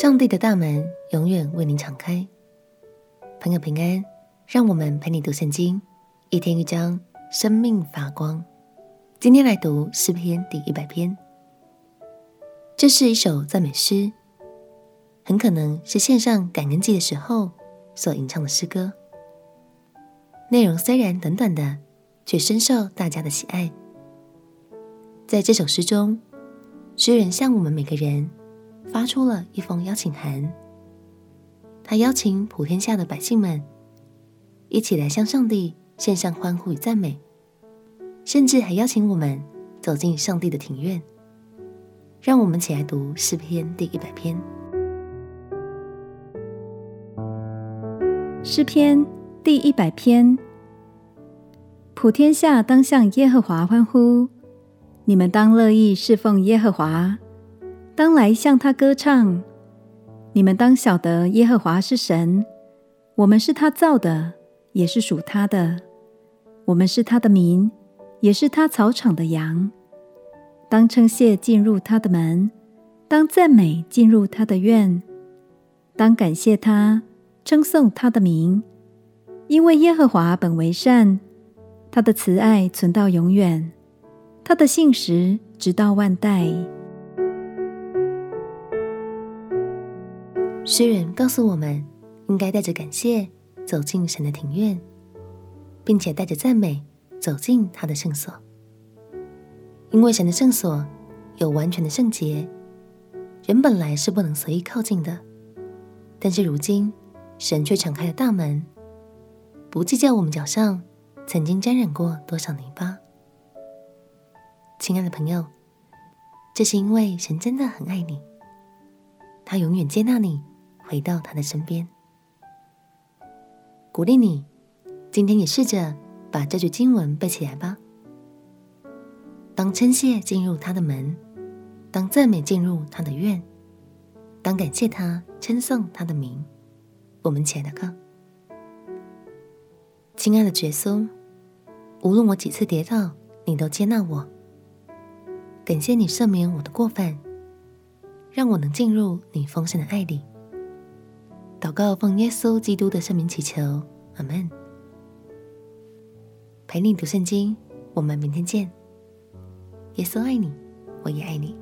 上帝的大门永远为您敞开。朋友平安，让我们陪你读圣经，一天一章，生命发光。今天来读诗篇第一百篇。这是一首赞美诗，很可能是献上感恩祭的时候所吟唱的诗歌。内容虽然短短的，却深受大家的喜爱。在这首诗中，诗人向我们每个人发出了一封邀请函。他邀请普天下的百姓们一起来向上帝献上欢呼与赞美，甚至还邀请我们走进上帝的庭院。让我们一起来读诗篇第一百篇。诗篇第一百篇：普天下当向耶和华欢呼，你们当乐意侍奉耶和华，当来向他歌唱。你们当晓得耶和华是神，我们是他造的，也是属他的。我们是他的民，也是他草场的羊。当称谢进入他的门，当赞美进入他的院，当感谢他，称颂他的名，因为耶和华本为善，他的慈爱存到永远，他的信实直到万代。诗人告诉我们，应该带着感谢走进神的庭院，并且带着赞美走进他的圣所。因为神的圣所有完全的圣洁，人本来是不能随意靠近的。但是如今，神却敞开了大门，不计较我们脚上曾经沾染过多少泥巴。亲爱的朋友，这是因为神真的很爱你，他永远接纳你回到他的身边。鼓励你，今天也试着把这句经文背起来吧。当称谢进入他的门，当赞美进入他的院，当感谢他，称颂他的名，我们起来祷告。亲爱的耶稣，无论我几次跌倒，你都接纳我。感谢你赦免我的过犯，让我能进入你丰盛的爱里。祷告奉耶稣基督的圣名祈求，阿门。陪你读圣经，我们明天见。耶稣爱你，我也爱你。